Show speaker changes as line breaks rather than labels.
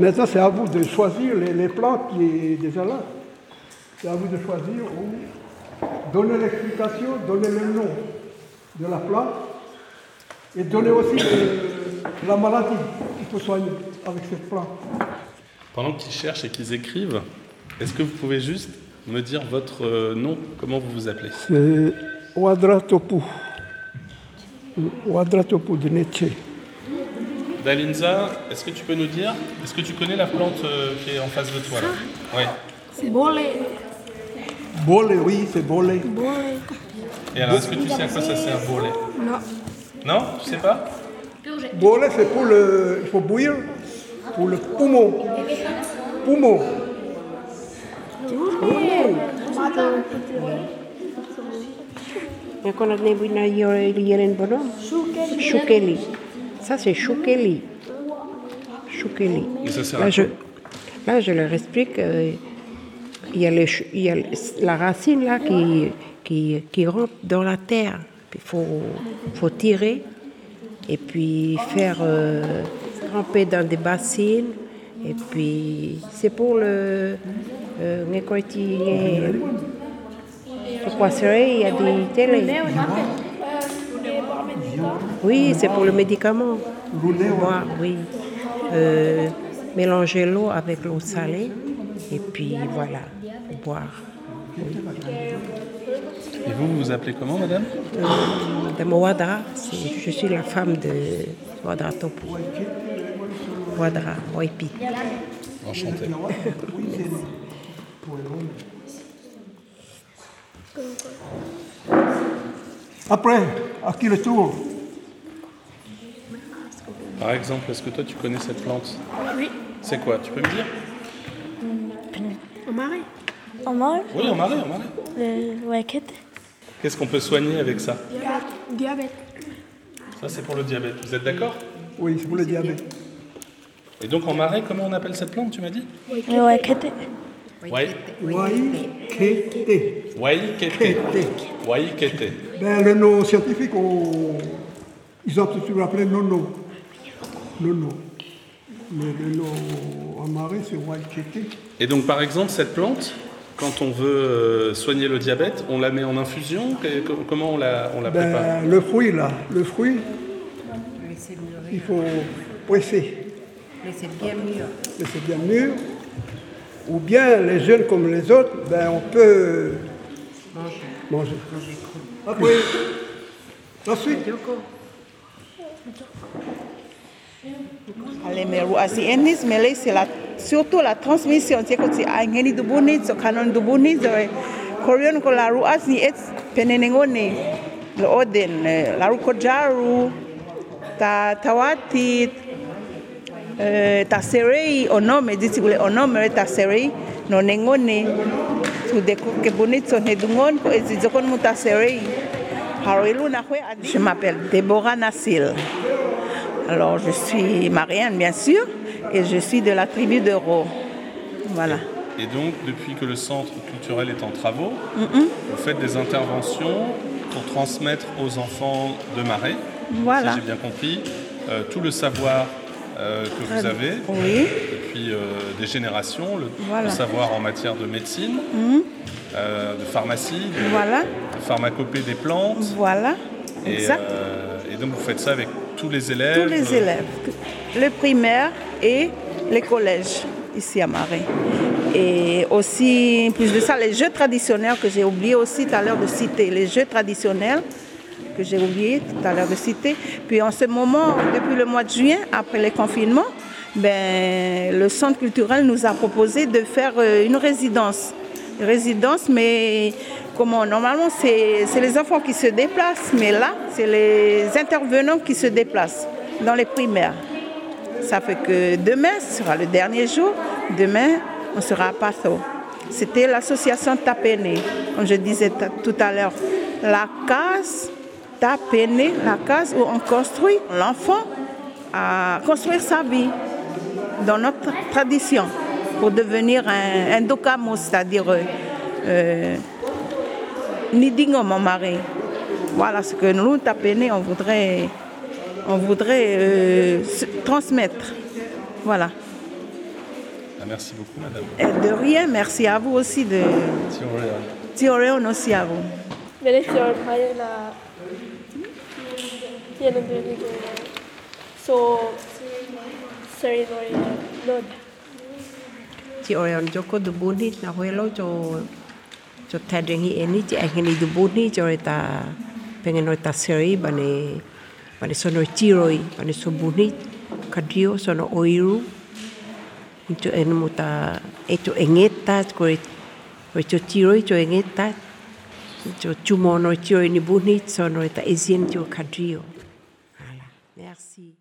Maintenant, c'est à vous de choisir les, plantes qui est déjà là. C'est à vous de choisir ou donner l'explication, donner le nom de la plante et donner aussi la maladie qu'il faut soigner avec cette plante.
Pendant qu'ils cherchent et qu'ils écrivent, est-ce que vous pouvez juste me dire votre euh, nom Comment vous vous appelez?
C'est Ouadratopu. Ouadratopu de.
Dalinza, est-ce que tu peux nous dire Est-ce que tu connais la plante euh, qui est en face de toi là? Oui.
C'est bolé.
Bolé, oui, c'est bolé.
Bolé.
Et alors, est-ce que tu sais à quoi ça sert, bolet
Non.
Non? Tu sais pas?
Bolé, c'est pour le. Il faut bouillir pour le poumon. Poumon.
Yeren bono. Choukeli. Ça, c'est choukeli. Choukeli. Là, je, là, je leur explique. euh, il y a, les il y a la racine là qui, qui, qui rentre dans la terre. Il faut, faut tirer et puis faire euh, tremper dans des bassines. Et puis, c'est pour le. Euh, il y a des télés. Oui, c'est pour le médicament. Boire, oui. Euh, mélanger l'eau avec l'eau salée et puis voilà, boire.
Et vous, vous vous appelez comment, madame?
Euh, Mowadra, c'est- je suis la femme de Wadra Topo. Wadra, Waipi.
Enchanté.
Après, à qui le tour?
Par exemple, est-ce que toi, tu connais cette plante?
Oui.
C'est quoi? Tu peux me dire?
Au marais.
En marais,
Oui, en marais, en marais.
le waket,
Qu'est-ce qu'on peut soigner avec ça?
Diabète.
Ça, c'est pour le diabète. Vous êtes d'accord?
Oui, c'est pour le diabète.
Et donc, en marais, comment on appelle cette plante, tu m'as dit
le waket,
Wai.
Waïkété.
Waikete. Waikete.
Ben, le nom scientifique, on- ils ont toujours appelé nono. Nono. Mais le nom en marais, c'est Waïkété.
Et donc, par exemple, cette plante, quand on veut euh, soigner le diabète, on la met en infusion? Comment on la, on la prépare?
Ben, le fruit, là, le fruit, il faut presser.
Mais c'est bien mieux.
laisser bien mûr. Ou bien les jeunes comme les autres, ben, on peut manger. Après, la suite.
Ale me rua si enis mele c'est la surtout la transmission c'est que c'est angeni du buni so kanon du buni so korean ko la rua si et penenengone le oden eh, la jaru ta tawati eh, onome onome. Je m'appelle Déborah Nassil. Alors, je suis marienne, bien sûr, et je suis de la tribu de Ro. Voilà.
Et donc, depuis que le centre culturel est en travaux, vous faites des interventions pour transmettre aux enfants de Marais,
Voilà.
si j'ai bien compris, euh, tout le savoir euh, que vous avez
Oui.
depuis euh, des générations, le,
Voilà.
le savoir en matière de médecine, euh, de pharmacie, de,
Voilà.
de pharmacopée des plantes.
Voilà.
Et,
Exact.
et donc, vous faites ça avec tous les élèves
Tous les élèves, le primaire et les collèges ici à Marais. Et aussi, plus de ça, les jeux traditionnels que j'ai oublié aussi tout à l'heure de citer. Les jeux traditionnels que j'ai oublié tout à l'heure de citer. Puis en ce moment, depuis le mois de juin, après les confinements, ben, le centre culturel nous a proposé de faire euh, une résidence. Une résidence, mais comment Normalement, c'est les enfants qui se déplacent, mais là, c'est les intervenants qui se déplacent dans les primaires. Ça fait que demain sera le dernier jour. Demain, on sera à Patho. C'était l'association Tapene, comme je disais tout à l'heure. La case Tapene, la case où on construit l'enfant à construire sa vie. dans notre tradition pour devenir un, un dokamo, c'est-à-dire euh, euh, Nidingo, mon mari. Voilà ce que nous, Tapéné, on voudrait, on voudrait euh, transmettre. Voilà.
Ah, merci beaucoup, madame.
Et de rien, merci à vous aussi de Tioreon aussi à vous.
Benefit So Ceremony Nod
Chị ơi, cho cô du bún đi, nào lâu cho cho thay eni chị anh đi ta pengen noi ta seri bane bane sono tiroi bane so bún kadio sono oiru. Into en muta eto engeta ko ko cho tiroi cho engeta. Cho chumo no ni bún sono ta ezien cho kadio. Voilà. Merci.